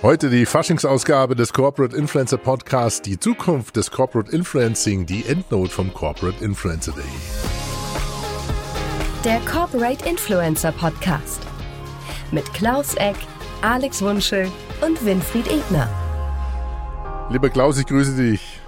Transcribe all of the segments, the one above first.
Heute die Faschingsausgabe des Corporate Influencer Podcasts, die Zukunft des Corporate Influencing, die Endnote vom Corporate Influencer Day. Der Corporate Influencer Podcast mit Klaus Eck, Alex Wunschel und Winfried Ebner. Lieber Klaus, ich grüße dich.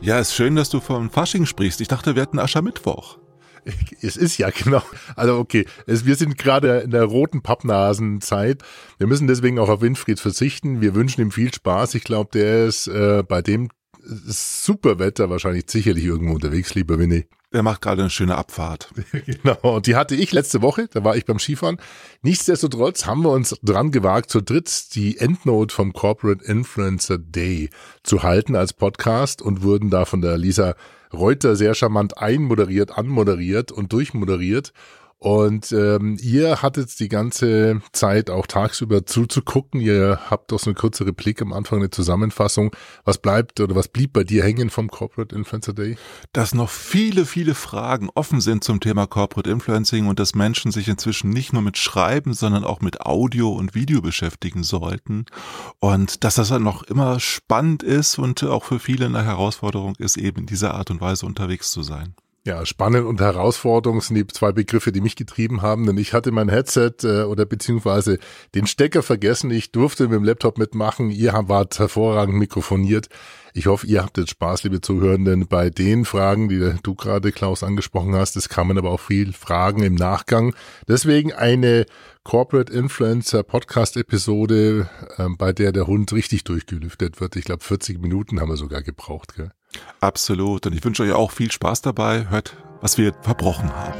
Ja, ist schön, dass du vom Fasching sprichst. Ich dachte, wir hätten Aschermittwoch. Es ist ja genau. Also okay, es, wir sind gerade in der roten Pappnasenzeit. Wir müssen deswegen auch auf Winfried verzichten. Wir wünschen ihm viel Spaß. Ich glaube, der ist äh, bei dem super Wetter wahrscheinlich sicherlich irgendwo unterwegs, lieber Winnie. Der macht gerade eine schöne Abfahrt. genau, und die hatte ich letzte Woche, da war ich beim Skifahren. Nichtsdestotrotz haben wir uns dran gewagt, zu dritt die Endnote vom Corporate Influencer Day zu halten als Podcast und wurden da von der Lisa Reuter sehr charmant einmoderiert, anmoderiert und durchmoderiert. Und ähm, ihr hattet die ganze Zeit auch tagsüber zuzugucken. Ihr habt doch so eine kurze Replik am Anfang, eine Zusammenfassung. Was bleibt oder was blieb bei dir hängen vom Corporate Influencer Day? Dass noch viele, viele Fragen offen sind zum Thema Corporate Influencing und dass Menschen sich inzwischen nicht nur mit Schreiben, sondern auch mit Audio und Video beschäftigen sollten. Und dass das dann noch immer spannend ist und auch für viele eine Herausforderung ist, eben in dieser Art und Weise unterwegs zu sein. Ja, spannend und Herausforderung sind die zwei Begriffe, die mich getrieben haben, denn ich hatte mein Headset äh, oder beziehungsweise den Stecker vergessen. Ich durfte mit dem Laptop mitmachen. Ihr wart hervorragend mikrofoniert. Ich hoffe, ihr habt jetzt Spaß, liebe Zuhörenden, bei den Fragen, die du gerade, Klaus, angesprochen hast. Es kamen aber auch viel Fragen im Nachgang. Deswegen eine Corporate Influencer Podcast Episode, äh, bei der der Hund richtig durchgelüftet wird. Ich glaube, 40 Minuten haben wir sogar gebraucht. Gell? Absolut. Und ich wünsche euch auch viel Spaß dabei. Hört, was wir verbrochen haben.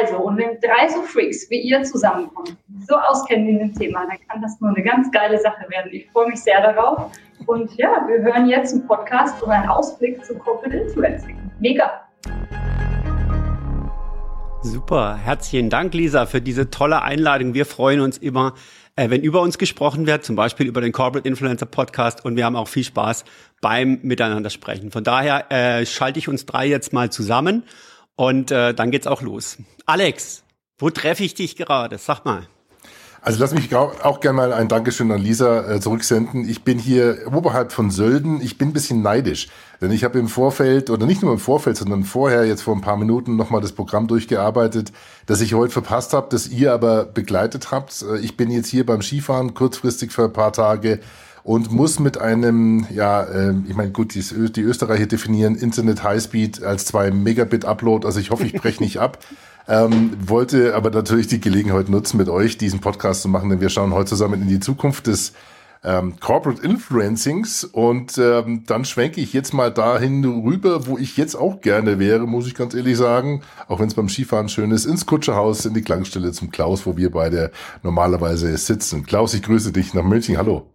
Also, und wenn drei so Freaks wie ihr zusammenkommen, so auskennen in dem Thema, dann kann das nur eine ganz geile Sache werden. Ich freue mich sehr darauf. Und ja, wir hören jetzt einen Podcast und einen Ausblick zu Corporate Influencing. Mega! Super, herzlichen Dank, Lisa, für diese tolle Einladung. Wir freuen uns immer, äh, wenn über uns gesprochen wird, zum Beispiel über den Corporate Influencer Podcast und wir haben auch viel Spaß beim Miteinander sprechen. Von daher äh, schalte ich uns drei jetzt mal zusammen und äh, dann geht's auch los. Alex, wo treffe ich dich gerade? Sag mal. Also lass mich auch gerne mal ein Dankeschön an Lisa äh, zurücksenden. Ich bin hier oberhalb von Sölden. Ich bin ein bisschen neidisch, denn ich habe im Vorfeld oder nicht nur im Vorfeld, sondern vorher jetzt vor ein paar Minuten nochmal das Programm durchgearbeitet, das ich heute verpasst habe, das ihr aber begleitet habt. Äh, ich bin jetzt hier beim Skifahren kurzfristig für ein paar Tage und muss mit einem, ja, äh, ich meine, gut, die, die Österreicher definieren Internet Highspeed als zwei Megabit Upload, also ich hoffe, ich breche nicht ab. Ähm, wollte aber natürlich die Gelegenheit nutzen, mit euch diesen Podcast zu machen, denn wir schauen heute zusammen in die Zukunft des ähm, Corporate Influencings und ähm, dann schwenke ich jetzt mal dahin rüber, wo ich jetzt auch gerne wäre, muss ich ganz ehrlich sagen, auch wenn es beim Skifahren schön ist, ins Kutscherhaus, in die Klangstelle zum Klaus, wo wir beide normalerweise sitzen. Klaus, ich grüße dich nach München. Hallo.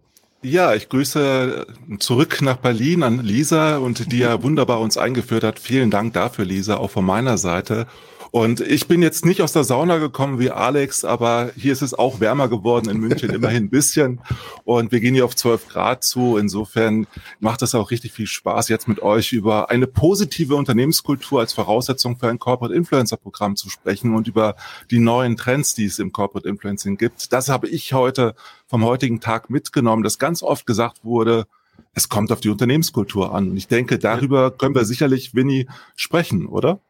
Ja, ich grüße zurück nach Berlin an Lisa und die ja wunderbar uns eingeführt hat. Vielen Dank dafür, Lisa, auch von meiner Seite. Und ich bin jetzt nicht aus der Sauna gekommen wie Alex, aber hier ist es auch wärmer geworden in München, immerhin ein bisschen. Und wir gehen hier auf 12 Grad zu. Insofern macht es auch richtig viel Spaß, jetzt mit euch über eine positive Unternehmenskultur als Voraussetzung für ein Corporate Influencer Programm zu sprechen und über die neuen Trends, die es im Corporate Influencing gibt. Das habe ich heute vom heutigen Tag mitgenommen, dass ganz oft gesagt wurde, es kommt auf die Unternehmenskultur an. Und ich denke, darüber können wir sicherlich, Winnie, sprechen, oder?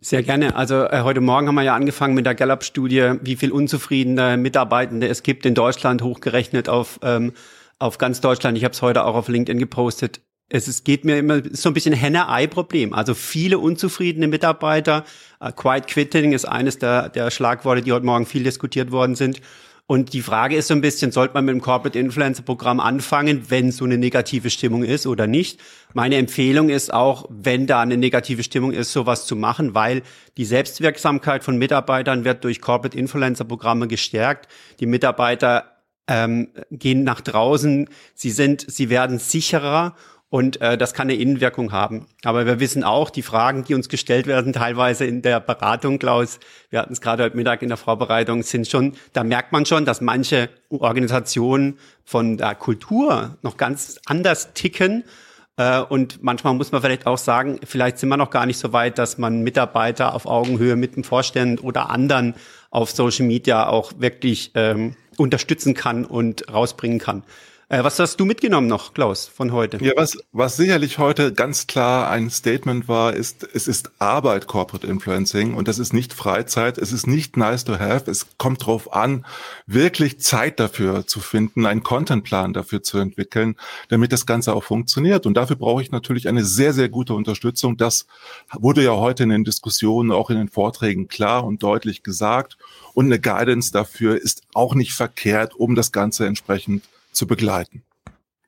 Sehr gerne. Also äh, heute Morgen haben wir ja angefangen mit der Gallup-Studie, wie viel unzufriedene Mitarbeitende es gibt in Deutschland, hochgerechnet auf, ähm, auf ganz Deutschland. Ich habe es heute auch auf LinkedIn gepostet. Es ist, geht mir immer so ein bisschen Henne-Ei-Problem. Also viele unzufriedene Mitarbeiter. Uh, Quiet Quitting ist eines der, der Schlagworte, die heute Morgen viel diskutiert worden sind. Und die Frage ist so ein bisschen, sollte man mit dem Corporate Influencer Programm anfangen, wenn so eine negative Stimmung ist oder nicht? Meine Empfehlung ist auch, wenn da eine negative Stimmung ist, sowas zu machen, weil die Selbstwirksamkeit von Mitarbeitern wird durch Corporate Influencer Programme gestärkt. Die Mitarbeiter ähm, gehen nach draußen, sie sind, sie werden sicherer und äh, das kann eine Innenwirkung haben. Aber wir wissen auch, die Fragen, die uns gestellt werden, teilweise in der Beratung, Klaus, wir hatten es gerade heute Mittag in der Vorbereitung, sind schon, da merkt man schon, dass manche Organisationen von der Kultur noch ganz anders ticken. Äh, und manchmal muss man vielleicht auch sagen, vielleicht sind wir noch gar nicht so weit, dass man Mitarbeiter auf Augenhöhe mit dem Vorstand oder anderen auf Social Media auch wirklich ähm, unterstützen kann und rausbringen kann. Äh, was hast du mitgenommen noch, Klaus, von heute? Ja, was, was sicherlich heute ganz klar ein Statement war, ist, es ist Arbeit Corporate Influencing und das ist nicht Freizeit, es ist nicht nice to have, es kommt drauf an, wirklich Zeit dafür zu finden, einen Contentplan dafür zu entwickeln, damit das Ganze auch funktioniert. Und dafür brauche ich natürlich eine sehr, sehr gute Unterstützung. Das wurde ja heute in den Diskussionen, auch in den Vorträgen klar und deutlich gesagt. Und eine Guidance dafür ist auch nicht verkehrt, um das Ganze entsprechend zu begleiten.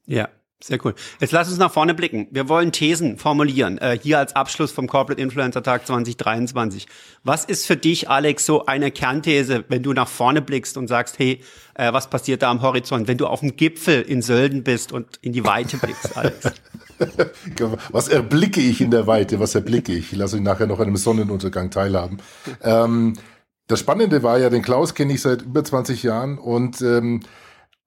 Ja, sehr cool. Jetzt lass uns nach vorne blicken. Wir wollen Thesen formulieren, äh, hier als Abschluss vom Corporate Influencer Tag 2023. Was ist für dich, Alex, so eine Kernthese, wenn du nach vorne blickst und sagst, hey, äh, was passiert da am Horizont, wenn du auf dem Gipfel in Sölden bist und in die Weite blickst, Alex? was erblicke ich in der Weite? Was erblicke ich? Ich lasse euch nachher noch an einem Sonnenuntergang teilhaben. Ähm, das Spannende war ja, den Klaus kenne ich seit über 20 Jahren und ähm,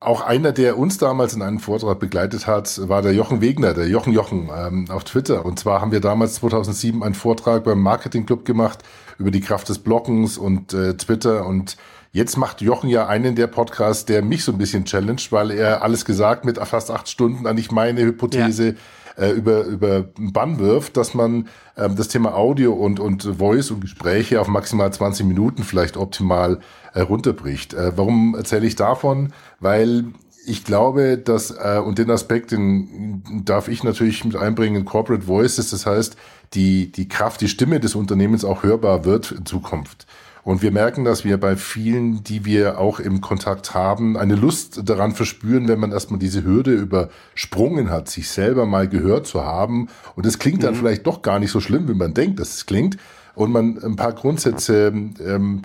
auch einer, der uns damals in einem Vortrag begleitet hat, war der Jochen Wegner, der Jochen Jochen ähm, auf Twitter. Und zwar haben wir damals 2007 einen Vortrag beim Marketing Club gemacht über die Kraft des Blockens und äh, Twitter. Und jetzt macht Jochen ja einen der Podcasts, der mich so ein bisschen challenged, weil er alles gesagt mit fast acht Stunden eigentlich meine Hypothese ja äh, über, über Bann wirft, dass man ähm, das Thema Audio und, und Voice und Gespräche auf maximal 20 Minuten vielleicht optimal äh, runterbricht. Äh, warum erzähle ich davon? Weil ich glaube, dass, äh, und den Aspekt, den darf ich natürlich mit einbringen, Corporate Voices, das heißt, die, die Kraft, die Stimme des Unternehmens auch hörbar wird in Zukunft. Und wir merken, dass wir bei vielen, die wir auch im Kontakt haben, eine Lust daran verspüren, wenn man erstmal diese Hürde übersprungen hat, sich selber mal gehört zu haben. Und es klingt dann mhm. vielleicht doch gar nicht so schlimm, wie man denkt, dass es klingt. Und man ein paar Grundsätze ähm,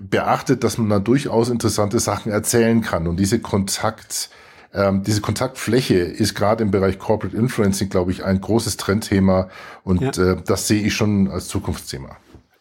beachtet, dass man da durchaus interessante Sachen erzählen kann. Und diese Kontakt, ähm, diese Kontaktfläche ist gerade im Bereich Corporate Influencing, glaube ich, ein großes Trendthema. Und ja. äh, das sehe ich schon als Zukunftsthema.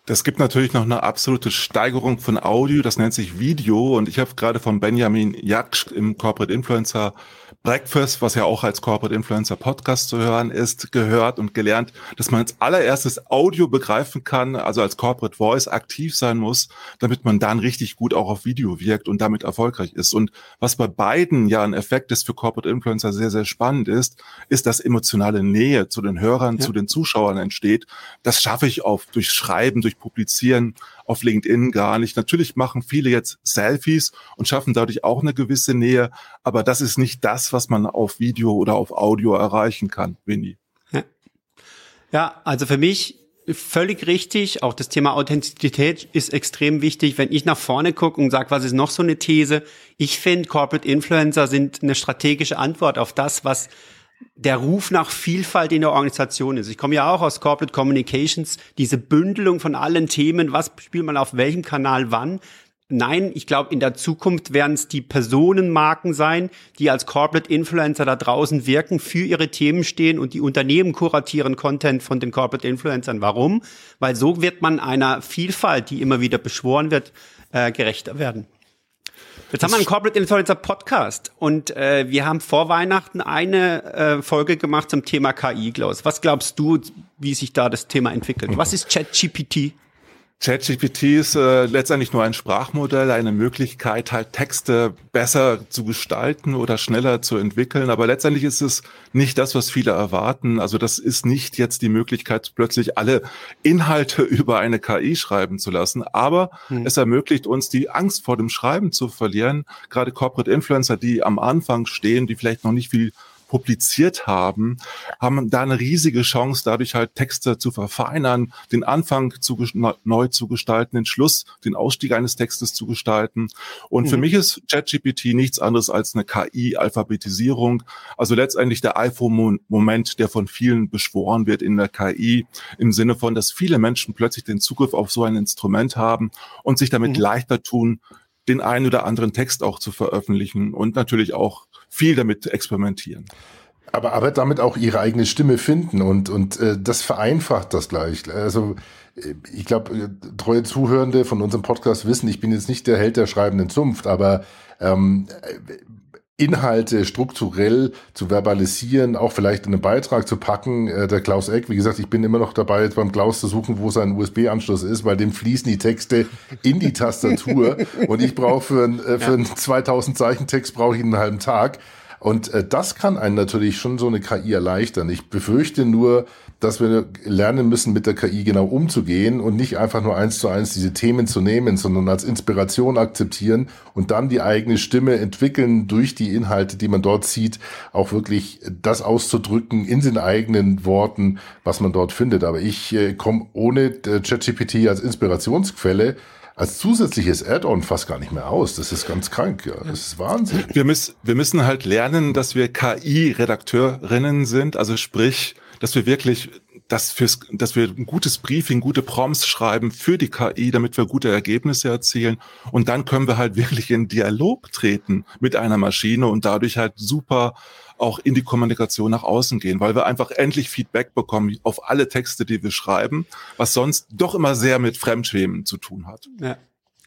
Das gibt natürlich noch eine absolute Steigerung von Audio, das nennt sich Video. Und ich habe gerade von Benjamin Jaksch im Corporate Influencer Breakfast, was ja auch als Corporate Influencer Podcast zu hören ist, gehört und gelernt, dass man als allererstes Audio begreifen kann, also als Corporate Voice aktiv sein muss, damit man dann richtig gut auch auf Video wirkt und damit erfolgreich ist. Und was bei beiden ja ein Effekt ist für Corporate Influencer sehr, sehr spannend ist, ist, dass emotionale Nähe zu den Hörern, ja. zu den Zuschauern entsteht. Das schaffe ich auf durch Schreiben, durch Publizieren auf LinkedIn gar nicht. Natürlich machen viele jetzt Selfies und schaffen dadurch auch eine gewisse Nähe, aber das ist nicht das, was man auf Video oder auf Audio erreichen kann, Winnie. Ja. ja, also für mich völlig richtig. Auch das Thema Authentizität ist extrem wichtig. Wenn ich nach vorne gucke und sage, was ist noch so eine These? Ich finde, Corporate Influencer sind eine strategische Antwort auf das, was der Ruf nach Vielfalt in der Organisation ist. Ich komme ja auch aus Corporate Communications, diese Bündelung von allen Themen, was spielt man auf welchem Kanal wann. Nein, ich glaube, in der Zukunft werden es die Personenmarken sein, die als Corporate Influencer da draußen wirken, für ihre Themen stehen und die Unternehmen kuratieren Content von den Corporate Influencern. Warum? Weil so wird man einer Vielfalt, die immer wieder beschworen wird, äh, gerechter werden. Jetzt haben wir einen Corporate Influencer Podcast und äh, wir haben vor Weihnachten eine äh, Folge gemacht zum Thema KI, Klaus. Was glaubst du, wie sich da das Thema entwickelt? Was ist ChatGPT? ChatGPT ist äh, letztendlich nur ein Sprachmodell, eine Möglichkeit, halt Texte besser zu gestalten oder schneller zu entwickeln. Aber letztendlich ist es nicht das, was viele erwarten. Also das ist nicht jetzt die Möglichkeit, plötzlich alle Inhalte über eine KI schreiben zu lassen. Aber hm. es ermöglicht uns, die Angst vor dem Schreiben zu verlieren. Gerade Corporate Influencer, die am Anfang stehen, die vielleicht noch nicht viel publiziert haben, haben da eine riesige Chance, dadurch halt Texte zu verfeinern, den Anfang zu, neu zu gestalten, den Schluss, den Ausstieg eines Textes zu gestalten. Und mhm. für mich ist ChatGPT nichts anderes als eine KI-Alphabetisierung. Also letztendlich der iPhone-Moment, der von vielen beschworen wird in der KI, im Sinne von, dass viele Menschen plötzlich den Zugriff auf so ein Instrument haben und sich damit mhm. leichter tun, den einen oder anderen Text auch zu veröffentlichen und natürlich auch viel damit experimentieren. Aber, aber damit auch ihre eigene Stimme finden und, und äh, das vereinfacht das gleich. Also äh, ich glaube, äh, treue Zuhörende von unserem Podcast wissen, ich bin jetzt nicht der Held der schreibenden Zunft, aber ähm, Inhalte strukturell zu verbalisieren, auch vielleicht in einen Beitrag zu packen. Äh, der Klaus Eck, wie gesagt, ich bin immer noch dabei, jetzt beim Klaus zu suchen, wo sein USB-Anschluss ist, weil dem fließen die Texte in die Tastatur und ich brauche für, äh, für einen 2000 Zeichen Text brauche ich einen halben Tag. Und äh, das kann einen natürlich schon so eine KI erleichtern. Ich befürchte nur, dass wir lernen müssen, mit der KI genau umzugehen und nicht einfach nur eins zu eins diese Themen zu nehmen, sondern als Inspiration akzeptieren und dann die eigene Stimme entwickeln durch die Inhalte, die man dort sieht, auch wirklich das auszudrücken in den eigenen Worten, was man dort findet. Aber ich äh, komme ohne äh, ChatGPT als Inspirationsquelle als zusätzliches Add-on fast gar nicht mehr aus. Das ist ganz krank, ja. Das ist Wahnsinn. Wir müssen, wir müssen halt lernen, dass wir KI-Redakteurinnen sind, also sprich, dass wir wirklich dass, fürs, dass wir ein gutes Briefing, gute Prompts schreiben für die KI, damit wir gute Ergebnisse erzielen. Und dann können wir halt wirklich in Dialog treten mit einer Maschine und dadurch halt super auch in die Kommunikation nach außen gehen, weil wir einfach endlich Feedback bekommen auf alle Texte, die wir schreiben, was sonst doch immer sehr mit Fremdschämen zu tun hat. Ja.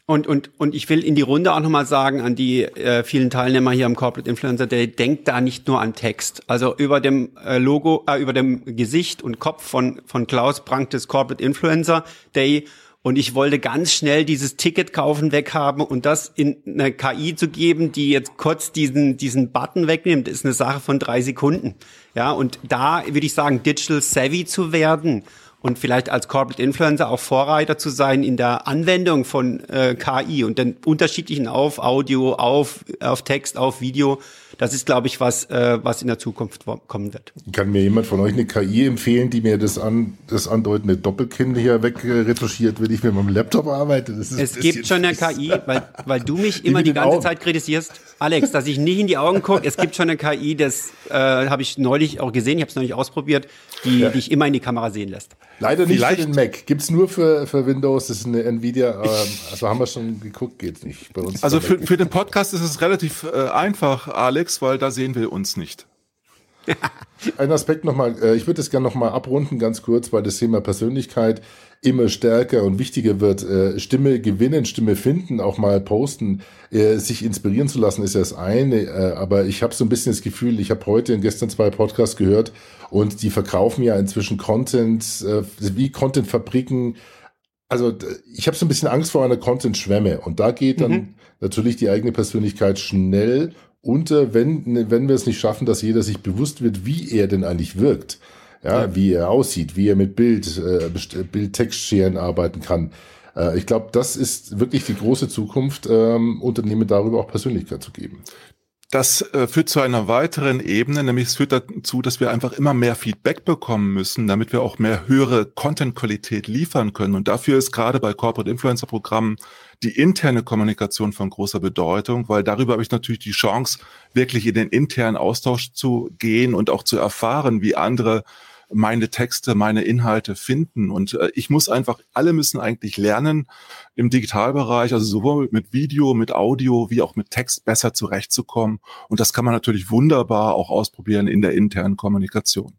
Und, und, und ich will in die Runde auch nochmal sagen an die äh, vielen Teilnehmer hier am Corporate Influencer Day, denkt da nicht nur an Text. Also über dem äh, Logo, äh, über dem Gesicht und Kopf von, von Klaus prangt das Corporate Influencer Day und ich wollte ganz schnell dieses Ticket kaufen weghaben und das in eine KI zu geben, die jetzt kurz diesen, diesen Button wegnimmt, ist eine Sache von drei Sekunden. Ja, und da würde ich sagen, digital savvy zu werden und vielleicht als Corporate Influencer auch Vorreiter zu sein in der Anwendung von äh, KI und den unterschiedlichen auf Audio, auf, auf Text, auf Video das ist, glaube ich, was, äh, was in der Zukunft kommen wird. Kann mir jemand von euch eine KI empfehlen, die mir das, an, das andeutende Doppelkinn hier wegretuschiert, wenn ich mit meinem Laptop arbeite? Das ist es gibt schon eine KI, weil, weil du mich immer die ganze Augen. Zeit kritisierst, Alex, dass ich nicht in die Augen gucke. Es gibt schon eine KI, das äh, habe ich neulich auch gesehen, ich habe es neulich ausprobiert, die ja. dich immer in die Kamera sehen lässt. Leider nicht Vielleicht. für den Mac. Gibt es nur für, für Windows, das ist eine Nvidia, ähm, also haben wir schon geguckt, geht nicht bei uns. Also für, für den Podcast ist es relativ äh, einfach, Alex weil da sehen wir uns nicht. Ein Aspekt nochmal, äh, ich würde es gerne nochmal abrunden, ganz kurz, weil das Thema Persönlichkeit immer stärker und wichtiger wird. Äh, Stimme gewinnen, Stimme finden, auch mal posten, äh, sich inspirieren zu lassen, ist ja das eine. Aber ich habe so ein bisschen das Gefühl, ich habe heute und gestern zwei Podcasts gehört und die verkaufen ja inzwischen Content, wie Content-Fabriken. Also ich habe so ein bisschen Angst vor einer Content-Schwemme und da geht dann mhm. natürlich die eigene Persönlichkeit schnell unter, wenn, wenn wir es nicht schaffen, dass jeder sich bewusst wird, wie er denn eigentlich wirkt. Ja, ja. wie er aussieht, wie er mit Bild, äh, Bild-Textscheren arbeiten kann. Äh, ich glaube, das ist wirklich die große Zukunft, ähm, Unternehmen darüber auch Persönlichkeit zu geben. Das äh, führt zu einer weiteren Ebene, nämlich es führt dazu, dass wir einfach immer mehr Feedback bekommen müssen, damit wir auch mehr höhere Content-Qualität liefern können. Und dafür ist gerade bei Corporate Influencer Programmen die interne Kommunikation von großer Bedeutung, weil darüber habe ich natürlich die Chance, wirklich in den internen Austausch zu gehen und auch zu erfahren, wie andere meine Texte, meine Inhalte finden. Und äh, ich muss einfach, alle müssen eigentlich lernen, im Digitalbereich, also sowohl mit Video, mit Audio, wie auch mit Text besser zurechtzukommen. Und das kann man natürlich wunderbar auch ausprobieren in der internen Kommunikation.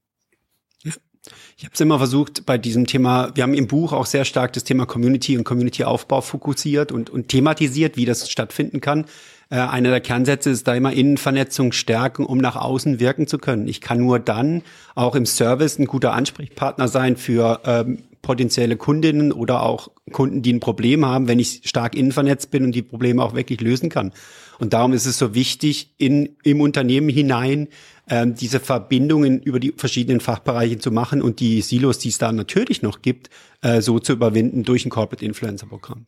Ich habe es immer versucht bei diesem Thema, wir haben im Buch auch sehr stark das Thema Community und Community-Aufbau fokussiert und, und thematisiert, wie das stattfinden kann. Äh, einer der Kernsätze ist da immer Innenvernetzung stärken, um nach außen wirken zu können. Ich kann nur dann auch im Service ein guter Ansprechpartner sein für ähm, potenzielle Kundinnen oder auch Kunden, die ein Problem haben, wenn ich stark innenvernetzt bin und die Probleme auch wirklich lösen kann. Und darum ist es so wichtig, in, im Unternehmen hinein ähm, diese Verbindungen über die verschiedenen Fachbereiche zu machen und die Silos, die es da natürlich noch gibt, äh, so zu überwinden durch ein Corporate Influencer Programm.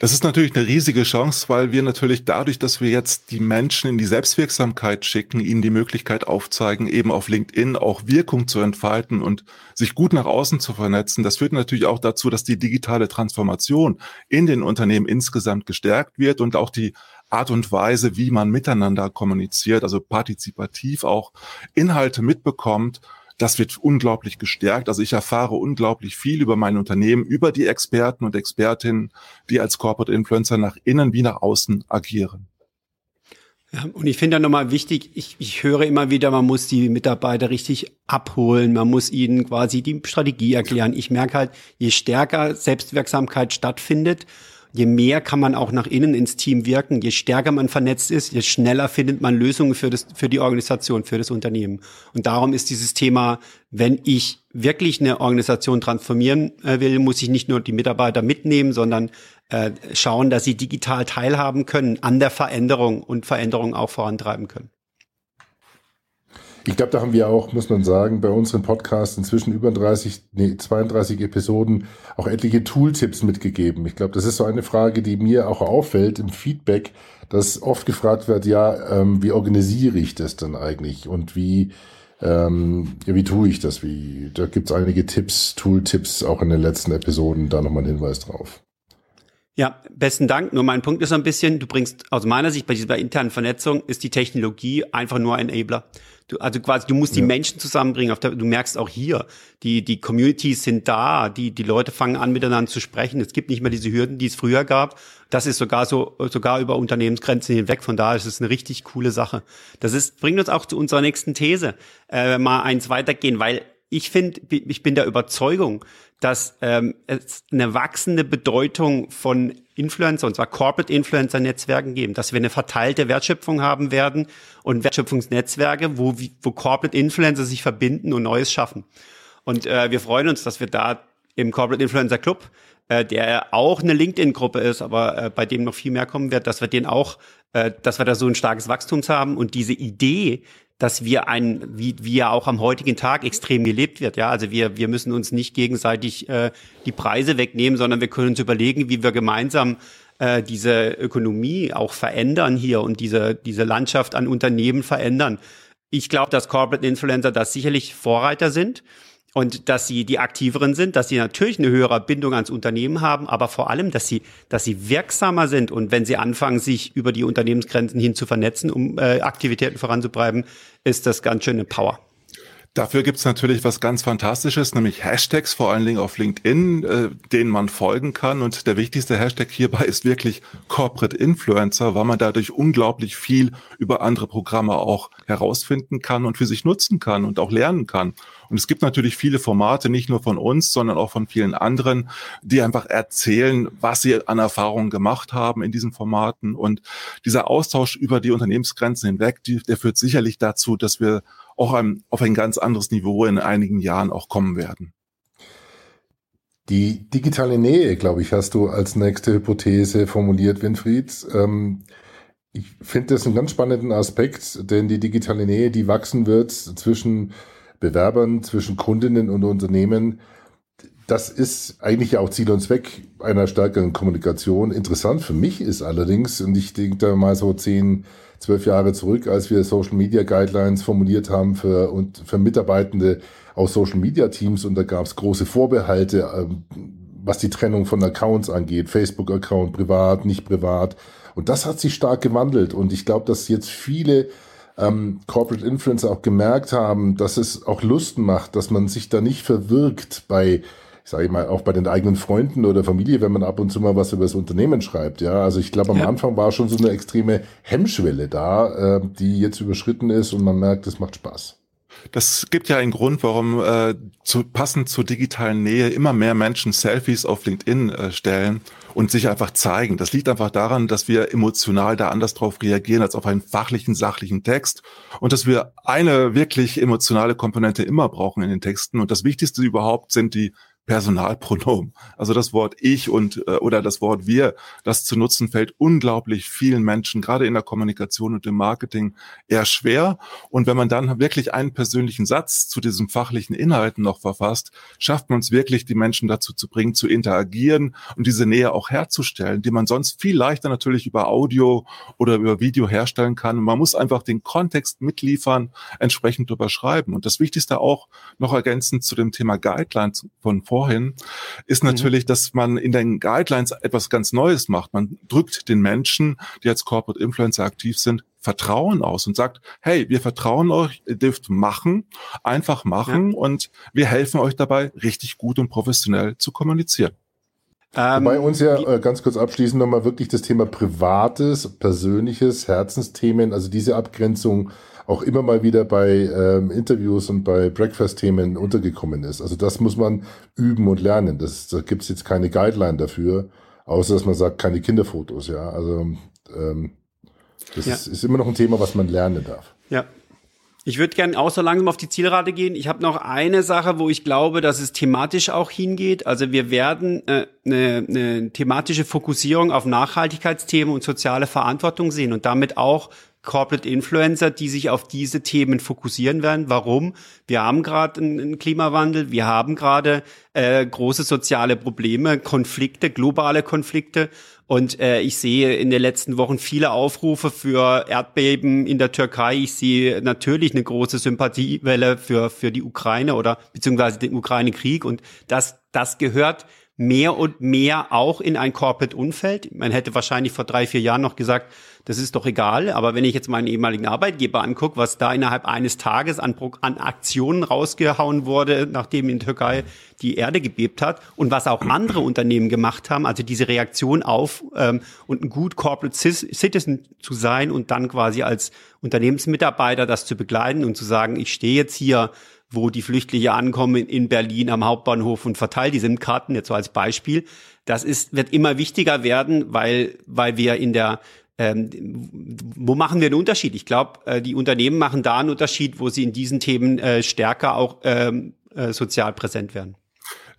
Das ist natürlich eine riesige Chance, weil wir natürlich dadurch, dass wir jetzt die Menschen in die Selbstwirksamkeit schicken, ihnen die Möglichkeit aufzeigen, eben auf LinkedIn auch Wirkung zu entfalten und sich gut nach außen zu vernetzen. Das führt natürlich auch dazu, dass die digitale Transformation in den Unternehmen insgesamt gestärkt wird und auch die Art und Weise, wie man miteinander kommuniziert, also partizipativ auch Inhalte mitbekommt, das wird unglaublich gestärkt. Also ich erfahre unglaublich viel über mein Unternehmen, über die Experten und Expertinnen, die als Corporate Influencer nach innen wie nach außen agieren. Ja, und ich finde da nochmal wichtig, ich, ich höre immer wieder, man muss die Mitarbeiter richtig abholen, man muss ihnen quasi die Strategie erklären. Ich merke halt, je stärker Selbstwirksamkeit stattfindet, Je mehr kann man auch nach innen ins Team wirken, je stärker man vernetzt ist, je schneller findet man Lösungen für, das, für die Organisation, für das Unternehmen. Und darum ist dieses Thema, wenn ich wirklich eine Organisation transformieren äh, will, muss ich nicht nur die Mitarbeiter mitnehmen, sondern äh, schauen, dass sie digital teilhaben können an der Veränderung und Veränderung auch vorantreiben können. Ich glaube, da haben wir auch, muss man sagen, bei unseren Podcasts inzwischen über 30, nee, 32 Episoden auch etliche Tooltips mitgegeben. Ich glaube, das ist so eine Frage, die mir auch auffällt im Feedback, dass oft gefragt wird, ja, ähm, wie organisiere ich das dann eigentlich und wie, ähm, ja, wie tue ich das? Wie, da gibt es einige Tipps, Tooltips auch in den letzten Episoden, da nochmal ein Hinweis drauf. Ja, besten Dank. Nur mein Punkt ist so ein bisschen, du bringst aus meiner Sicht bei dieser internen Vernetzung ist die Technologie einfach nur ein Enabler. Du, also quasi, du musst die ja. Menschen zusammenbringen. Der, du merkst auch hier, die, die Communities sind da, die, die Leute fangen an, miteinander zu sprechen. Es gibt nicht mehr diese Hürden, die es früher gab. Das ist sogar so, sogar über Unternehmensgrenzen hinweg. Von daher ist es eine richtig coole Sache. Das ist, bringt uns auch zu unserer nächsten These, äh, mal eins weitergehen, weil ich finde, ich bin der Überzeugung, dass ähm, es eine wachsende Bedeutung von Influencer, und zwar Corporate Influencer Netzwerken geben, dass wir eine verteilte Wertschöpfung haben werden und Wertschöpfungsnetzwerke, wo, wo Corporate Influencer sich verbinden und Neues schaffen. Und äh, wir freuen uns, dass wir da im Corporate Influencer Club, äh, der auch eine LinkedIn-Gruppe ist, aber äh, bei dem noch viel mehr kommen wird, dass wir den auch, äh, dass wir da so ein starkes Wachstums haben und diese Idee, dass wir ein, wie, wie ja auch am heutigen Tag extrem gelebt wird. Ja, also wir, wir müssen uns nicht gegenseitig äh, die Preise wegnehmen, sondern wir können uns überlegen, wie wir gemeinsam äh, diese Ökonomie auch verändern hier und diese, diese Landschaft an Unternehmen verändern. Ich glaube, dass Corporate Influencer da sicherlich Vorreiter sind und dass sie die aktiveren sind, dass sie natürlich eine höhere Bindung ans Unternehmen haben, aber vor allem, dass sie, dass sie wirksamer sind und wenn sie anfangen, sich über die Unternehmensgrenzen hin zu vernetzen, um äh, Aktivitäten voranzutreiben, ist das ganz schöne Power. Dafür gibt's natürlich was ganz Fantastisches, nämlich Hashtags, vor allen Dingen auf LinkedIn, äh, denen man folgen kann. Und der wichtigste Hashtag hierbei ist wirklich Corporate Influencer, weil man dadurch unglaublich viel über andere Programme auch herausfinden kann und für sich nutzen kann und auch lernen kann. Und es gibt natürlich viele Formate, nicht nur von uns, sondern auch von vielen anderen, die einfach erzählen, was sie an Erfahrungen gemacht haben in diesen Formaten. Und dieser Austausch über die Unternehmensgrenzen hinweg, die, der führt sicherlich dazu, dass wir auch ein, auf ein ganz anderes Niveau in einigen Jahren auch kommen werden. Die digitale Nähe, glaube ich, hast du als nächste Hypothese formuliert, Winfried. Ähm, ich finde das einen ganz spannenden Aspekt, denn die digitale Nähe, die wachsen wird zwischen Bewerbern, zwischen Kundinnen und Unternehmen, das ist eigentlich ja auch Ziel und Zweck einer stärkeren Kommunikation. Interessant für mich ist allerdings, und ich denke da mal so zehn, zwölf Jahre zurück, als wir Social Media Guidelines formuliert haben für, und für Mitarbeitende aus Social Media Teams. Und da gab es große Vorbehalte, ähm, was die Trennung von Accounts angeht, Facebook-Account, privat, nicht privat. Und das hat sich stark gewandelt. Und ich glaube, dass jetzt viele ähm, Corporate Influencer auch gemerkt haben, dass es auch Lust macht, dass man sich da nicht verwirkt bei sage ich mal, auch bei den eigenen Freunden oder Familie, wenn man ab und zu mal was über das Unternehmen schreibt. Ja, also ich glaube, am ja. Anfang war schon so eine extreme Hemmschwelle da, äh, die jetzt überschritten ist und man merkt, es macht Spaß. Das gibt ja einen Grund, warum äh, zu, passend zur digitalen Nähe immer mehr Menschen Selfies auf LinkedIn äh, stellen und sich einfach zeigen. Das liegt einfach daran, dass wir emotional da anders drauf reagieren als auf einen fachlichen, sachlichen Text und dass wir eine wirklich emotionale Komponente immer brauchen in den Texten. Und das Wichtigste überhaupt sind die Personalpronomen. Also das Wort ich und äh, oder das Wort wir, das zu nutzen fällt unglaublich vielen Menschen, gerade in der Kommunikation und im Marketing, eher schwer. Und wenn man dann wirklich einen persönlichen Satz zu diesen fachlichen Inhalten noch verfasst, schafft man es wirklich, die Menschen dazu zu bringen, zu interagieren und diese Nähe auch herzustellen, die man sonst viel leichter natürlich über Audio oder über Video herstellen kann. Und man muss einfach den Kontext mitliefern, entsprechend überschreiben. Und das Wichtigste auch noch ergänzend zu dem Thema Guidelines von vor vorhin, ist mhm. natürlich, mhm. dass man in den Guidelines etwas ganz Neues macht. Man drückt den Menschen, die als Corporate Influencer aktiv sind, Vertrauen aus und sagt, hey, wir vertrauen euch, ihr dürft machen, einfach machen ja. und wir helfen euch dabei, richtig gut und professionell zu kommunizieren. Ähm, Wobei uns ja äh, ganz kurz abschließend nochmal wirklich das Thema Privates, Persönliches, Herzensthemen, also diese Abgrenzung auch immer mal wieder bei ähm, Interviews und bei Breakfast-Themen untergekommen ist. Also das muss man üben und lernen. Das, da gibt es jetzt keine Guideline dafür. Außer dass man sagt, keine Kinderfotos, ja. Also ähm, das ja. ist, ist immer noch ein Thema, was man lernen darf. Ja, ich würde gerne auch so langsam auf die Zielrate gehen. Ich habe noch eine Sache, wo ich glaube, dass es thematisch auch hingeht. Also wir werden äh, eine, eine thematische Fokussierung auf Nachhaltigkeitsthemen und soziale Verantwortung sehen und damit auch Corporate Influencer, die sich auf diese Themen fokussieren werden. Warum? Wir haben gerade einen Klimawandel, wir haben gerade äh, große soziale Probleme, Konflikte, globale Konflikte und äh, ich sehe in den letzten Wochen viele Aufrufe für Erdbeben in der Türkei. Ich sehe natürlich eine große Sympathiewelle für, für die Ukraine oder beziehungsweise den Ukraine-Krieg. Und das, das gehört mehr und mehr auch in ein Corporate-Umfeld. Man hätte wahrscheinlich vor drei, vier Jahren noch gesagt, das ist doch egal. Aber wenn ich jetzt meinen ehemaligen Arbeitgeber angucke, was da innerhalb eines Tages an, an Aktionen rausgehauen wurde, nachdem in Türkei die Erde gebebt hat und was auch andere Unternehmen gemacht haben, also diese Reaktion auf ähm, und ein gut Corporate Citizen zu sein und dann quasi als Unternehmensmitarbeiter das zu begleiten und zu sagen, ich stehe jetzt hier wo die Flüchtlinge ankommen in Berlin am Hauptbahnhof und verteilt die SIM-Karten, jetzt so als Beispiel. Das ist, wird immer wichtiger werden, weil, weil wir in der ähm, wo machen wir den Unterschied? Ich glaube, äh, die Unternehmen machen da einen Unterschied, wo sie in diesen Themen äh, stärker auch ähm, äh, sozial präsent werden.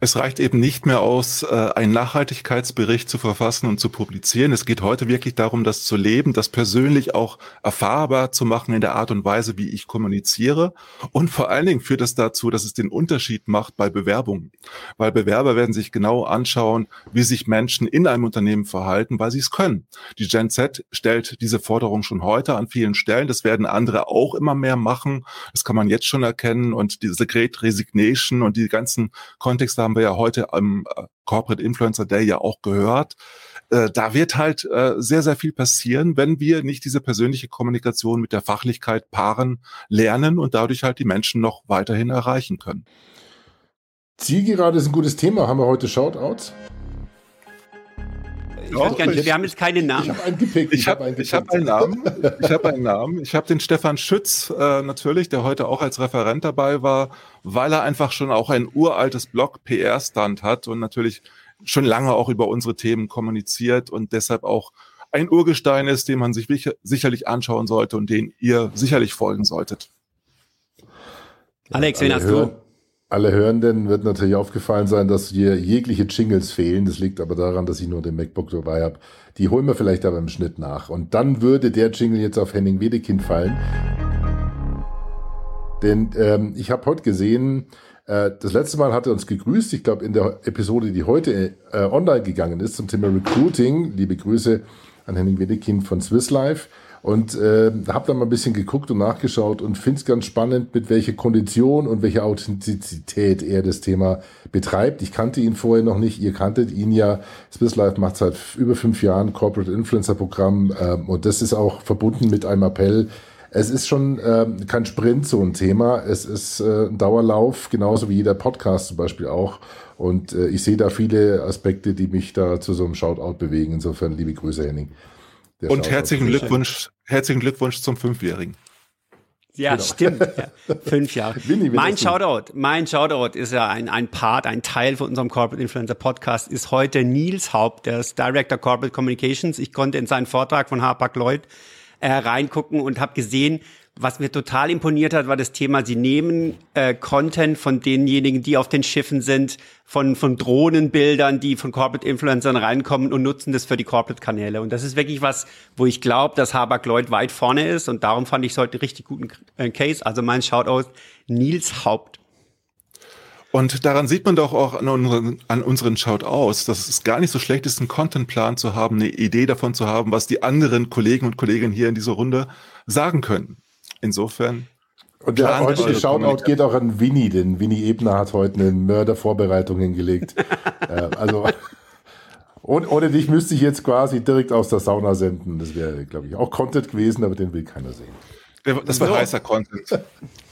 Es reicht eben nicht mehr aus, äh, einen Nachhaltigkeitsbericht zu verfassen und zu publizieren. Es geht heute wirklich darum, das zu leben, das persönlich auch erfahrbar zu machen in der Art und Weise, wie ich kommuniziere. Und vor allen Dingen führt es dazu, dass es den Unterschied macht bei Bewerbungen. Weil Bewerber werden sich genau anschauen, wie sich Menschen in einem Unternehmen verhalten, weil sie es können. Die Gen Z stellt diese Forderung schon heute an vielen Stellen. Das werden andere auch immer mehr machen. Das kann man jetzt schon erkennen. Und diese Great Resignation und die ganzen Kontexte haben wir ja heute am äh, Corporate Influencer Day ja auch gehört. Äh, da wird halt äh, sehr, sehr viel passieren, wenn wir nicht diese persönliche Kommunikation mit der Fachlichkeit paaren, lernen und dadurch halt die Menschen noch weiterhin erreichen können. Zielgerade ist ein gutes Thema. Haben wir heute Shoutouts? Ich Doch, gar nicht, wir haben jetzt keine Namen. Ich habe einen gepickt. Ich habe hab, hab einen Namen. Ich habe einen Namen. Ich habe den Stefan Schütz äh, natürlich, der heute auch als Referent dabei war, weil er einfach schon auch ein uraltes Blog PR-Stand hat und natürlich schon lange auch über unsere Themen kommuniziert und deshalb auch ein Urgestein ist, den man sich sicherlich anschauen sollte und den ihr sicherlich folgen solltet. Alex, wen hast du? Alle Hörenden wird natürlich aufgefallen sein, dass hier jegliche Jingles fehlen. Das liegt aber daran, dass ich nur den MacBook dabei habe. Die holen wir vielleicht aber im Schnitt nach. Und dann würde der Jingle jetzt auf Henning Wedekind fallen. Denn ähm, ich habe heute gesehen, äh, das letzte Mal hat er uns gegrüßt. Ich glaube, in der Episode, die heute äh, online gegangen ist zum Thema Recruiting. Liebe Grüße an Henning Wedekind von Swiss Life. Und äh, habe dann mal ein bisschen geguckt und nachgeschaut und finde es ganz spannend, mit welcher Kondition und welcher Authentizität er das Thema betreibt. Ich kannte ihn vorher noch nicht, ihr kanntet ihn ja. Swiss Life macht seit über fünf Jahren Corporate Influencer Programm äh, und das ist auch verbunden mit einem Appell. Es ist schon äh, kein Sprint so ein Thema, es ist äh, ein Dauerlauf, genauso wie jeder Podcast zum Beispiel auch. Und äh, ich sehe da viele Aspekte, die mich da zu so einem Shoutout bewegen. Insofern liebe Grüße, Henning. Und herzlichen Glückwunsch, herzlichen Glückwunsch zum Fünfjährigen. Ja, genau. stimmt. Ja. Fünf Jahre. Mein Shoutout, mein Shoutout ist ja ein, ein Part, ein Teil von unserem Corporate Influencer Podcast, ist heute Nils Haupt, der ist Director Corporate Communications. Ich konnte in seinen Vortrag von Harpak Lloyd äh, reingucken und habe gesehen, was mir total imponiert hat, war das Thema, sie nehmen äh, Content von denjenigen, die auf den Schiffen sind, von, von Drohnenbildern, die von Corporate Influencern reinkommen und nutzen das für die Corporate-Kanäle. Und das ist wirklich was, wo ich glaube, dass Habak Lloyd weit vorne ist und darum fand ich es heute richtig guten äh, Case. Also mein Shoutout Nils Haupt. Und daran sieht man doch auch an unseren, an unseren Schaut aus, dass es gar nicht so schlecht ist, einen Contentplan zu haben, eine Idee davon zu haben, was die anderen Kollegen und Kolleginnen hier in dieser Runde sagen können. Insofern. Und der heutige Shoutout geht auch an Winnie, denn Winnie Ebner hat heute eine Mördervorbereitung hingelegt. äh, also ohne, ohne dich müsste ich jetzt quasi direkt aus der Sauna senden. Das wäre, glaube ich, auch Content gewesen, aber den will keiner sehen. Das war so. heißer Content.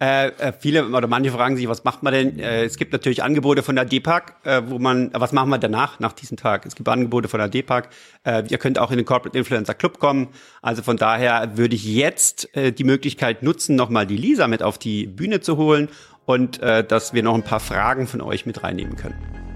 Äh, äh, viele oder manche fragen sich, was macht man denn? Äh, es gibt natürlich Angebote von der DPAC, äh, wo man, was machen wir danach, nach diesem Tag? Es gibt Angebote von der DPAC. Äh, ihr könnt auch in den Corporate Influencer Club kommen. Also von daher würde ich jetzt äh, die Möglichkeit nutzen, nochmal die Lisa mit auf die Bühne zu holen und äh, dass wir noch ein paar Fragen von euch mit reinnehmen können.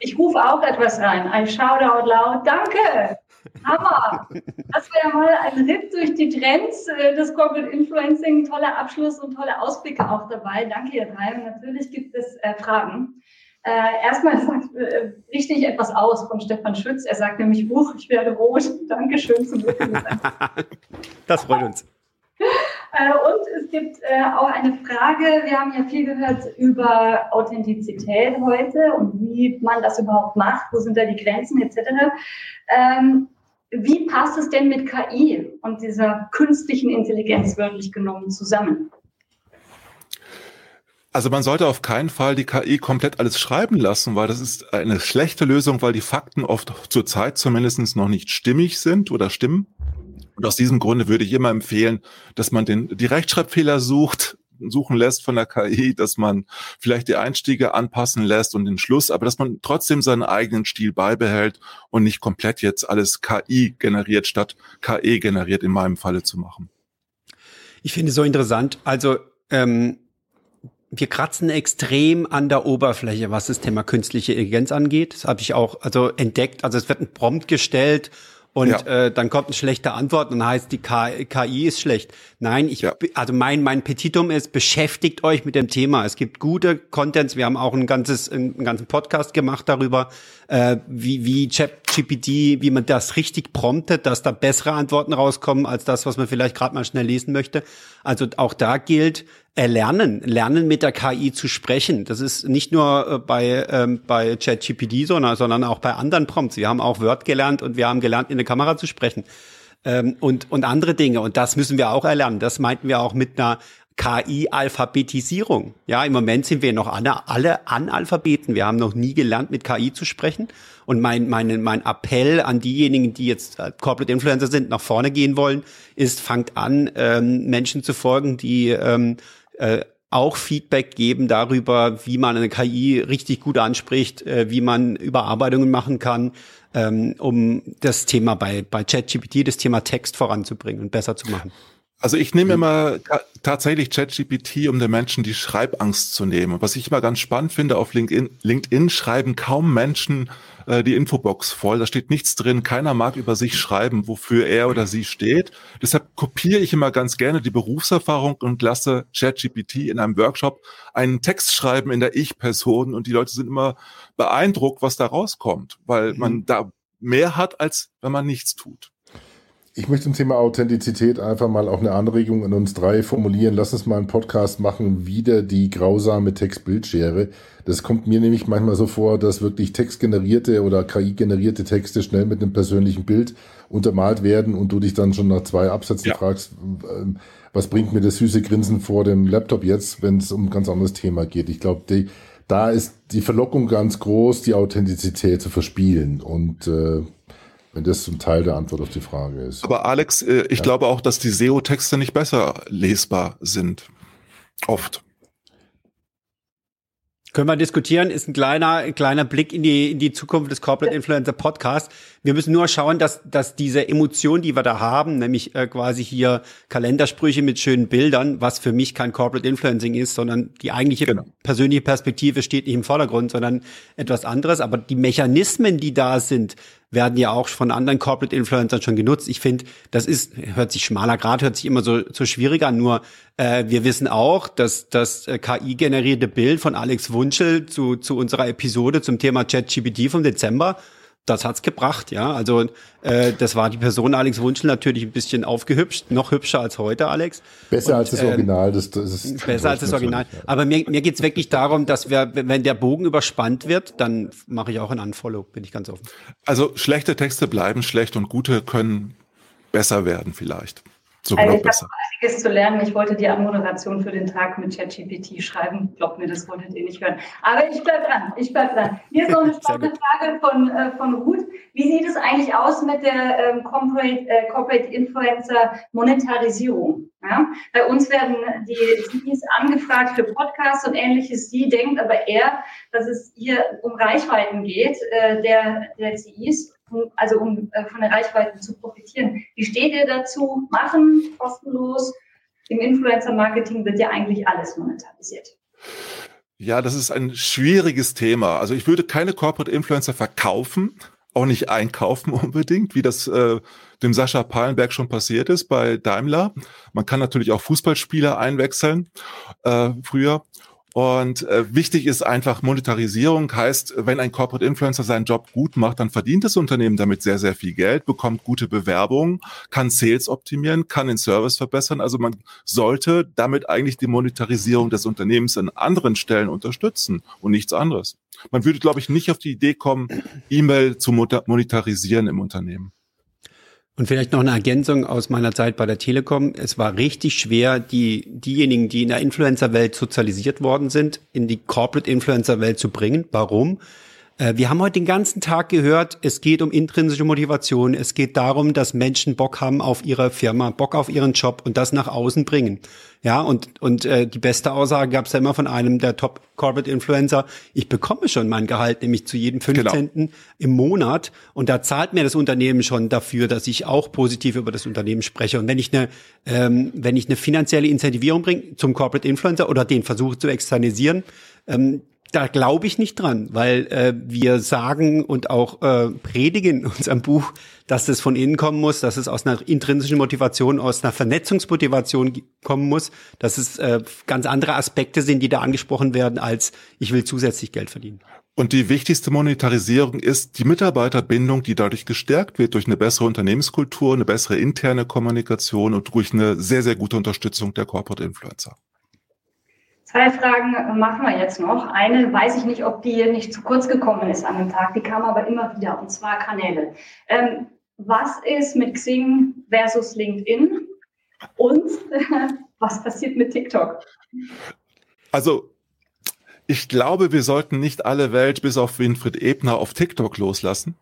Ich rufe auch etwas rein. Ein Shoutout laut. Danke! Hammer! Das wäre mal ein Ritt durch die Trends äh, des Corporate Influencing. Toller Abschluss und tolle Ausblicke auch dabei. Danke, ihr drei. Und natürlich gibt es äh, Fragen. Äh, erstmal sagt äh, richtig etwas aus von Stefan Schütz. Er sagt nämlich, Buch, ich werde rot. Dankeschön zum Glück. das freut uns. Äh, und es gibt äh, auch eine Frage, wir haben ja viel gehört über Authentizität heute und wie man das überhaupt macht, wo sind da die Grenzen etc. Ähm, wie passt es denn mit KI und dieser künstlichen Intelligenz wörtlich genommen zusammen? Also man sollte auf keinen Fall die KI komplett alles schreiben lassen, weil das ist eine schlechte Lösung, weil die Fakten oft zur Zeit zumindest noch nicht stimmig sind oder stimmen. Und aus diesem Grunde würde ich immer empfehlen, dass man den, die Rechtschreibfehler sucht, suchen lässt von der KI, dass man vielleicht die Einstiege anpassen lässt und den Schluss, aber dass man trotzdem seinen eigenen Stil beibehält und nicht komplett jetzt alles KI generiert statt KE generiert in meinem Falle zu machen. Ich finde es so interessant. Also ähm, wir kratzen extrem an der Oberfläche, was das Thema künstliche Intelligenz angeht. Das habe ich auch also entdeckt. Also es wird ein Prompt gestellt und ja. äh, dann kommt eine schlechte Antwort und dann heißt die KI ist schlecht. Nein, ich ja. also mein mein Petitum ist beschäftigt euch mit dem Thema. Es gibt gute Contents. Wir haben auch ein ganzes einen ganzen Podcast gemacht darüber, äh, wie wie ChatGPT, wie man das richtig promptet, dass da bessere Antworten rauskommen als das, was man vielleicht gerade mal schnell lesen möchte. Also auch da gilt erlernen, lernen mit der KI zu sprechen. Das ist nicht nur äh, bei, ähm, bei ChatGPT, sondern, sondern auch bei anderen Prompts. Wir haben auch Word gelernt und wir haben gelernt, in der Kamera zu sprechen. Ähm, und, und andere Dinge. Und das müssen wir auch erlernen. Das meinten wir auch mit einer KI-Alphabetisierung. Ja, im Moment sind wir noch alle, alle Analphabeten. Wir haben noch nie gelernt, mit KI zu sprechen. Und mein, mein, mein Appell an diejenigen, die jetzt Corporate Influencer sind, nach vorne gehen wollen, ist, fangt an, ähm, Menschen zu folgen, die ähm, äh, auch Feedback geben darüber, wie man eine KI richtig gut anspricht, äh, wie man Überarbeitungen machen kann, ähm, um das Thema bei, bei ChatGPT, das Thema Text voranzubringen und besser zu machen. Also ich nehme immer tatsächlich ChatGPT, um den Menschen die Schreibangst zu nehmen. Was ich immer ganz spannend finde, auf LinkedIn, LinkedIn schreiben kaum Menschen äh, die Infobox voll. Da steht nichts drin. Keiner mag über sich schreiben, wofür er oder sie steht. Deshalb kopiere ich immer ganz gerne die Berufserfahrung und lasse ChatGPT in einem Workshop einen Text schreiben in der Ich-Person und die Leute sind immer beeindruckt, was da rauskommt, weil mhm. man da mehr hat, als wenn man nichts tut. Ich möchte zum Thema Authentizität einfach mal auch eine Anregung an uns drei formulieren. Lass uns mal einen Podcast machen, wieder die grausame Textbildschere. Das kommt mir nämlich manchmal so vor, dass wirklich textgenerierte oder KI-generierte Texte schnell mit einem persönlichen Bild untermalt werden und du dich dann schon nach zwei Absätzen ja. fragst, ähm, was bringt mir das süße Grinsen vor dem Laptop jetzt, wenn es um ein ganz anderes Thema geht. Ich glaube, da ist die Verlockung ganz groß, die Authentizität zu verspielen und äh, wenn das zum Teil der Antwort auf die Frage ist. Aber Alex, äh, ich ja. glaube auch, dass die SEO-Texte nicht besser lesbar sind. Oft. Können wir diskutieren, ist ein kleiner, ein kleiner Blick in die, in die Zukunft des Corporate Influencer Podcasts. Wir müssen nur schauen, dass, dass diese Emotion, die wir da haben, nämlich äh, quasi hier Kalendersprüche mit schönen Bildern, was für mich kein Corporate Influencing ist, sondern die eigentliche genau. persönliche Perspektive steht nicht im Vordergrund, sondern etwas anderes. Aber die Mechanismen, die da sind, werden ja auch von anderen Corporate Influencern schon genutzt. Ich finde, das ist, hört sich schmaler Grad, hört sich immer so, so schwierig an, nur äh, wir wissen auch, dass das äh, KI-generierte Bild von Alex Wunschel zu, zu unserer Episode zum Thema ChatGPT vom Dezember das hat's gebracht, ja. Also äh, das war die Person Alex Wunschel natürlich ein bisschen aufgehübscht, noch hübscher als heute, Alex. Besser Und, als das Original. Das, das ist besser als das Original. Aber mir, mir geht's wirklich darum, dass wir, wenn der Bogen überspannt wird, dann mache ich auch ein Unfollow, bin ich ganz offen. Also schlechte Texte bleiben schlecht und gute können besser werden vielleicht. Sogar also ich habe einiges zu lernen. Ich wollte die Anmoderation für den Tag mit ChatGPT schreiben. Glaubt mir, das wolltet ihr nicht hören. Aber ich bleibe dran. Ich bleibe dran. Hier ist noch eine spannende Frage von, äh, von Ruth. Wie sieht es eigentlich aus mit der ähm, Corporate, äh, Corporate Influencer Monetarisierung? Ja? Bei uns werden die CEs angefragt für Podcasts und ähnliches. Sie denkt aber eher, dass es hier um Reichweiten geht, äh, der, der CEs also um äh, von der Reichweite zu profitieren. Wie steht ihr dazu? Machen, kostenlos. Im Influencer-Marketing wird ja eigentlich alles monetarisiert. Ja, das ist ein schwieriges Thema. Also ich würde keine Corporate Influencer verkaufen, auch nicht einkaufen unbedingt, wie das äh, dem Sascha Palenberg schon passiert ist bei Daimler. Man kann natürlich auch Fußballspieler einwechseln äh, früher. Und äh, wichtig ist einfach Monetarisierung, heißt, wenn ein Corporate Influencer seinen Job gut macht, dann verdient das Unternehmen damit sehr, sehr viel Geld, bekommt gute Bewerbungen, kann Sales optimieren, kann den Service verbessern. Also man sollte damit eigentlich die Monetarisierung des Unternehmens an anderen Stellen unterstützen und nichts anderes. Man würde, glaube ich, nicht auf die Idee kommen, E-Mail zu monetarisieren im Unternehmen. Und vielleicht noch eine Ergänzung aus meiner Zeit bei der Telekom. Es war richtig schwer, die, diejenigen, die in der Influencer-Welt sozialisiert worden sind, in die Corporate-Influencer-Welt zu bringen. Warum? Äh, wir haben heute den ganzen Tag gehört, es geht um intrinsische Motivation. Es geht darum, dass Menschen Bock haben auf ihre Firma, Bock auf ihren Job und das nach außen bringen. Ja, und, und äh, die beste Aussage gab es ja immer von einem der Top Corporate Influencer. Ich bekomme schon mein Gehalt, nämlich zu jedem 15. Genau. im Monat. Und da zahlt mir das Unternehmen schon dafür, dass ich auch positiv über das Unternehmen spreche. Und wenn ich eine, ähm, wenn ich eine finanzielle Incentivierung bringe zum Corporate Influencer oder den versuche zu externalisieren, ähm, da glaube ich nicht dran, weil äh, wir sagen und auch äh, predigen in unserem Buch, dass das von innen kommen muss, dass es aus einer intrinsischen Motivation, aus einer Vernetzungsmotivation kommen muss, dass es äh, ganz andere Aspekte sind, die da angesprochen werden, als ich will zusätzlich Geld verdienen. Und die wichtigste Monetarisierung ist die Mitarbeiterbindung, die dadurch gestärkt wird durch eine bessere Unternehmenskultur, eine bessere interne Kommunikation und durch eine sehr, sehr gute Unterstützung der Corporate Influencer. Zwei Fragen machen wir jetzt noch. Eine weiß ich nicht, ob die nicht zu kurz gekommen ist an dem Tag, die kam aber immer wieder, und zwar Kanäle. Ähm, was ist mit Xing versus LinkedIn und was passiert mit TikTok? Also ich glaube, wir sollten nicht alle Welt bis auf Winfried Ebner auf TikTok loslassen.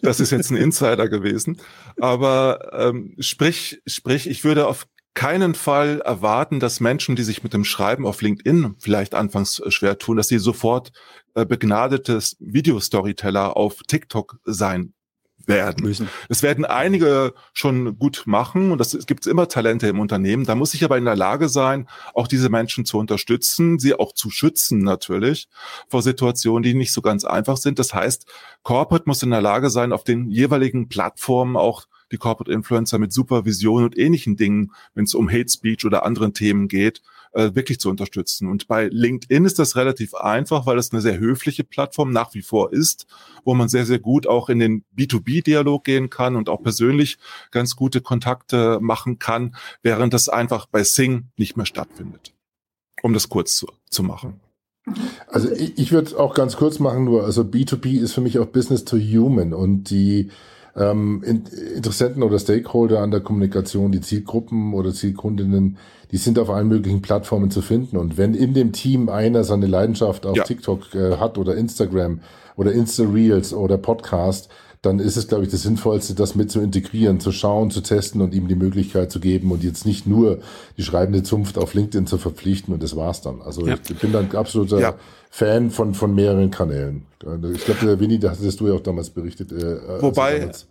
Das ist jetzt ein Insider gewesen. Aber ähm, sprich, sprich, ich würde auf keinen Fall erwarten, dass Menschen, die sich mit dem Schreiben auf LinkedIn vielleicht anfangs äh, schwer tun, dass sie sofort äh, begnadetes Videostoryteller auf TikTok sein werden. Müssen. Es werden einige schon gut machen und das gibt immer Talente im Unternehmen. Da muss ich aber in der Lage sein, auch diese Menschen zu unterstützen, sie auch zu schützen natürlich vor Situationen, die nicht so ganz einfach sind. Das heißt, Corporate muss in der Lage sein, auf den jeweiligen Plattformen auch die Corporate Influencer mit Supervision und ähnlichen Dingen, wenn es um Hate Speech oder anderen Themen geht, äh, wirklich zu unterstützen. Und bei LinkedIn ist das relativ einfach, weil es eine sehr höfliche Plattform nach wie vor ist, wo man sehr, sehr gut auch in den B2B-Dialog gehen kann und auch persönlich ganz gute Kontakte machen kann, während das einfach bei Sing nicht mehr stattfindet. Um das kurz zu, zu machen. Also ich, ich würde auch ganz kurz machen, nur also B2B ist für mich auch Business to Human und die ähm, Interessenten oder Stakeholder an der Kommunikation, die Zielgruppen oder Zielkundinnen, die sind auf allen möglichen Plattformen zu finden. Und wenn in dem Team einer seine Leidenschaft auf ja. TikTok äh, hat oder Instagram oder Insta-Reels oder Podcast, dann ist es, glaube ich, das Sinnvollste, das mit zu integrieren, zu schauen, zu testen und ihm die Möglichkeit zu geben und jetzt nicht nur die schreibende Zunft auf LinkedIn zu verpflichten und das war's dann. Also ja. ich bin dann absoluter ja. Fan von, von mehreren Kanälen. Ich glaube, der Winnie, da hattest du ja auch damals berichtet. Äh, also Wobei, damals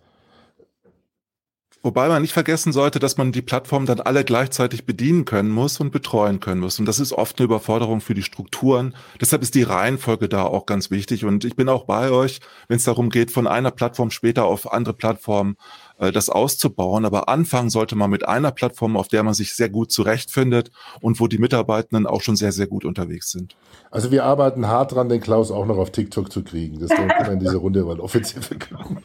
Wobei man nicht vergessen sollte, dass man die Plattform dann alle gleichzeitig bedienen können muss und betreuen können muss. Und das ist oft eine Überforderung für die Strukturen. Deshalb ist die Reihenfolge da auch ganz wichtig. Und ich bin auch bei euch, wenn es darum geht, von einer Plattform später auf andere Plattformen äh, das auszubauen. Aber anfangen sollte man mit einer Plattform, auf der man sich sehr gut zurechtfindet und wo die Mitarbeitenden auch schon sehr, sehr gut unterwegs sind. Also wir arbeiten hart dran, den Klaus auch noch auf TikTok zu kriegen. Das wir in dieser Runde mal offiziell verkünden.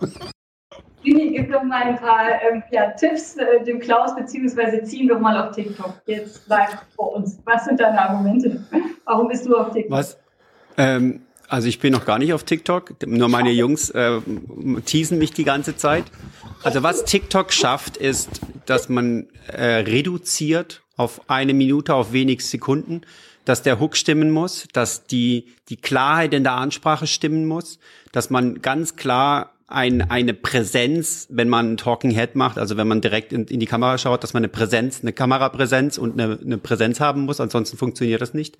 Vini, gib doch mal ein paar ähm, ja, Tipps äh, dem Klaus, beziehungsweise ziehen doch mal auf TikTok jetzt live vor uns. Was sind deine Argumente? Warum bist du auf TikTok? Was? Ähm, also ich bin noch gar nicht auf TikTok. Nur meine Jungs äh, teasen mich die ganze Zeit. Also was TikTok schafft, ist, dass man äh, reduziert auf eine Minute, auf wenig Sekunden, dass der Hook stimmen muss, dass die, die Klarheit in der Ansprache stimmen muss, dass man ganz klar ein, eine Präsenz, wenn man ein Talking Head macht, also wenn man direkt in, in, die Kamera schaut, dass man eine Präsenz, eine Kamerapräsenz und eine, eine Präsenz haben muss, ansonsten funktioniert das nicht.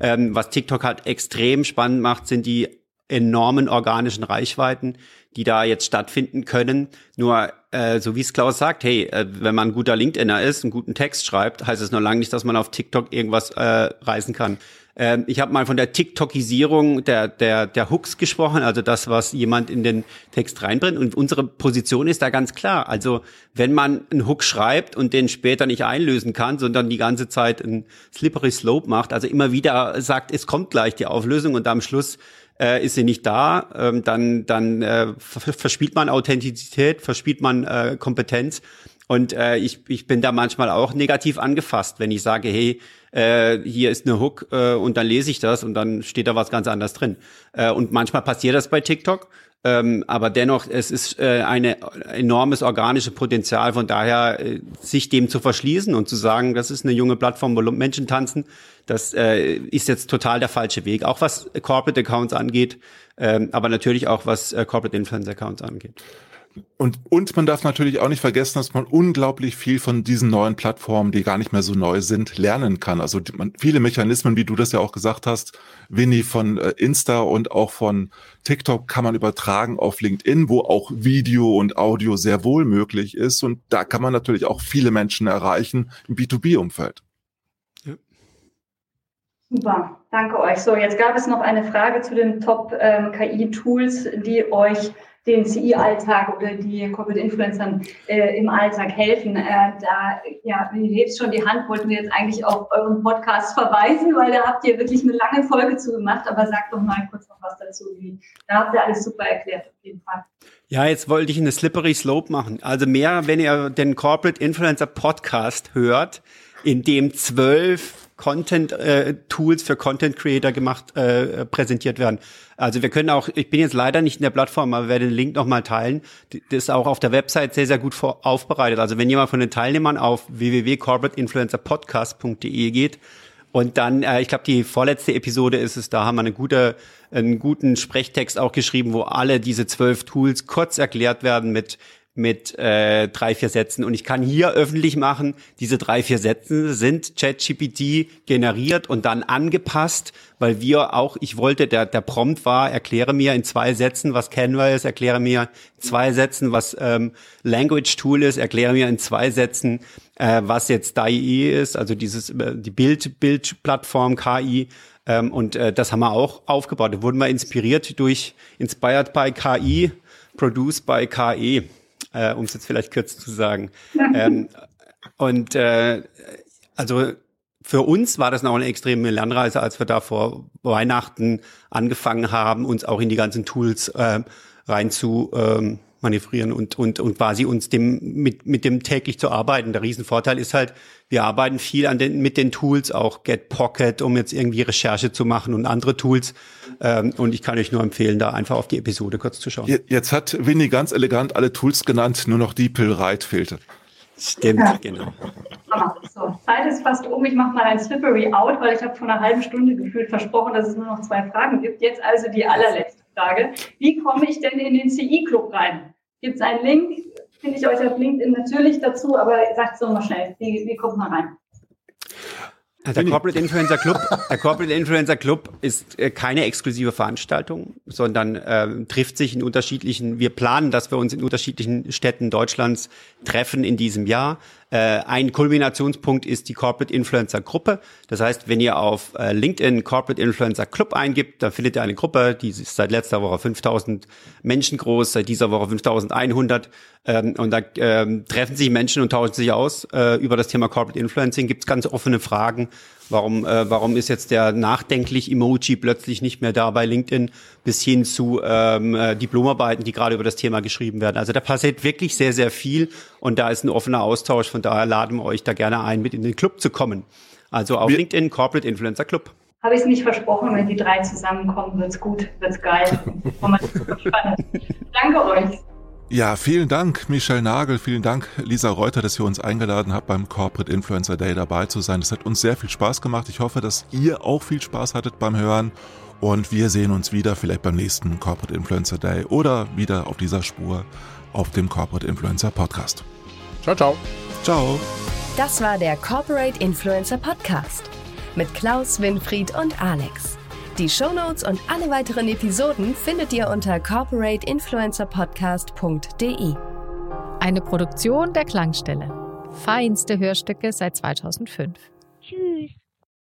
Ähm, was TikTok halt extrem spannend macht, sind die enormen organischen Reichweiten, die da jetzt stattfinden können. Nur, äh, so wie es Klaus sagt, hey, äh, wenn man ein guter LinkedIner ist, einen guten Text schreibt, heißt es noch lange nicht, dass man auf TikTok irgendwas äh, reißen kann. Ähm, ich habe mal von der TikTokisierung der, der, der Hooks gesprochen, also das, was jemand in den Text reinbringt. Und unsere Position ist da ganz klar. Also wenn man einen Hook schreibt und den später nicht einlösen kann, sondern die ganze Zeit einen Slippery Slope macht, also immer wieder sagt, es kommt gleich die Auflösung und am Schluss äh, ist sie nicht da, ähm, dann, dann äh, verspielt man Authentizität, verspielt man äh, Kompetenz. Und äh, ich, ich bin da manchmal auch negativ angefasst, wenn ich sage, hey, äh, hier ist eine Hook äh, und dann lese ich das und dann steht da was ganz anderes drin. Äh, und manchmal passiert das bei TikTok. Ähm, aber dennoch, es ist äh, ein enormes organisches Potenzial. Von daher, äh, sich dem zu verschließen und zu sagen, das ist eine junge Plattform, wo Menschen tanzen, das äh, ist jetzt total der falsche Weg. Auch was Corporate Accounts angeht, ähm, aber natürlich auch was äh, Corporate Influence Accounts angeht. Und, und man darf natürlich auch nicht vergessen, dass man unglaublich viel von diesen neuen Plattformen, die gar nicht mehr so neu sind, lernen kann. Also die, man, viele Mechanismen, wie du das ja auch gesagt hast, Winnie von äh, Insta und auch von TikTok kann man übertragen auf LinkedIn, wo auch Video und Audio sehr wohl möglich ist. Und da kann man natürlich auch viele Menschen erreichen im B2B-Umfeld. Super, danke euch. So, jetzt gab es noch eine Frage zu den Top-KI-Tools, ähm, die euch den CI-Alltag oder die Corporate-Influencern äh, im Alltag helfen. Äh, da, ja, ihr hebt schon die Hand, wollten wir jetzt eigentlich auf euren Podcast verweisen, weil da habt ihr wirklich eine lange Folge zu gemacht, aber sagt doch mal kurz noch was dazu. Wie, da habt ihr alles super erklärt, auf jeden Fall. Ja, jetzt wollte ich eine Slippery Slope machen. Also mehr, wenn ihr den Corporate Influencer Podcast hört, in dem zwölf Content-Tools äh, für Content-Creator gemacht, äh, präsentiert werden. Also wir können auch, ich bin jetzt leider nicht in der Plattform, aber werde den Link nochmal teilen. Das ist auch auf der Website sehr, sehr gut vor, aufbereitet. Also wenn jemand von den Teilnehmern auf www.corporateinfluencerpodcast.de geht und dann, äh, ich glaube, die vorletzte Episode ist es, da haben wir eine gute, einen guten Sprechtext auch geschrieben, wo alle diese zwölf Tools kurz erklärt werden mit mit äh, drei, vier Sätzen. Und ich kann hier öffentlich machen, diese drei, vier Sätze sind ChatGPT generiert und dann angepasst, weil wir auch, ich wollte, der, der Prompt war, erkläre mir in zwei Sätzen, was Canva ist, erkläre mir in zwei Sätzen, was ähm, Language Tool ist, erkläre mir in zwei Sätzen, äh, was jetzt DAI ist, also dieses äh, die Bild, Bildplattform KI. Ähm, und äh, das haben wir auch aufgebaut. Da wurden wir inspiriert durch Inspired by KI, Produced by KE äh, um es jetzt vielleicht kurz zu sagen. ähm, und äh, also für uns war das noch eine extreme Lernreise, als wir da vor Weihnachten angefangen haben, uns auch in die ganzen Tools äh, rein zu ähm, manövrieren und, und, und quasi uns dem, mit, mit dem täglich zu arbeiten. Der Riesenvorteil ist halt, wir arbeiten viel an den, mit den Tools, auch Get Pocket, um jetzt irgendwie Recherche zu machen und andere Tools. Ähm, und ich kann euch nur empfehlen, da einfach auf die Episode kurz zu schauen. Jetzt hat Winnie ganz elegant alle Tools genannt, nur noch die Ride fehlte. Stimmt, ja. genau. So, Zeit ist fast um. Ich mache mal ein Slippery Out, weil ich habe vor einer halben Stunde gefühlt versprochen, dass es nur noch zwei Fragen gibt. Jetzt also die allerletzte Frage. Wie komme ich denn in den CI-Club rein? Gibt es einen Link? Finde ich euch auf LinkedIn natürlich dazu, aber sagt es nochmal schnell. Wie, wie kommt man rein? Der Corporate Influencer Club, der Corporate Influencer Club ist äh, keine exklusive Veranstaltung, sondern äh, trifft sich in unterschiedlichen, wir planen, dass wir uns in unterschiedlichen Städten Deutschlands treffen in diesem Jahr. Äh, ein Kulminationspunkt ist die Corporate Influencer Gruppe. Das heißt, wenn ihr auf äh, LinkedIn Corporate Influencer Club eingibt, dann findet ihr eine Gruppe, die ist seit letzter Woche 5000 Menschen groß, seit dieser Woche 5100. Ähm, und da ähm, treffen sich Menschen und tauschen sich aus äh, über das Thema Corporate Influencing. Gibt es ganz offene Fragen. Warum, äh, warum ist jetzt der nachdenklich Emoji plötzlich nicht mehr da bei LinkedIn bis hin zu ähm, äh, Diplomarbeiten, die gerade über das Thema geschrieben werden. Also da passiert wirklich sehr, sehr viel und da ist ein offener Austausch. Von daher laden wir euch da gerne ein, mit in den Club zu kommen. Also auf Wir LinkedIn Corporate Influencer Club. Habe ich es nicht versprochen, wenn die drei zusammenkommen, wird's gut, wird's geil. Danke euch. Ja, vielen Dank, Michelle Nagel, vielen Dank, Lisa Reuter, dass ihr uns eingeladen habt, beim Corporate Influencer Day dabei zu sein. Es hat uns sehr viel Spaß gemacht. Ich hoffe, dass ihr auch viel Spaß hattet beim Hören. Und wir sehen uns wieder, vielleicht beim nächsten Corporate Influencer Day oder wieder auf dieser Spur auf dem Corporate Influencer Podcast. Ciao, ciao. Ciao. Das war der Corporate Influencer Podcast mit Klaus, Winfried und Alex. Die Shownotes und alle weiteren Episoden findet ihr unter corporateinfluencerpodcast.de. Eine Produktion der Klangstelle. Feinste Hörstücke seit 2005. Tschüss.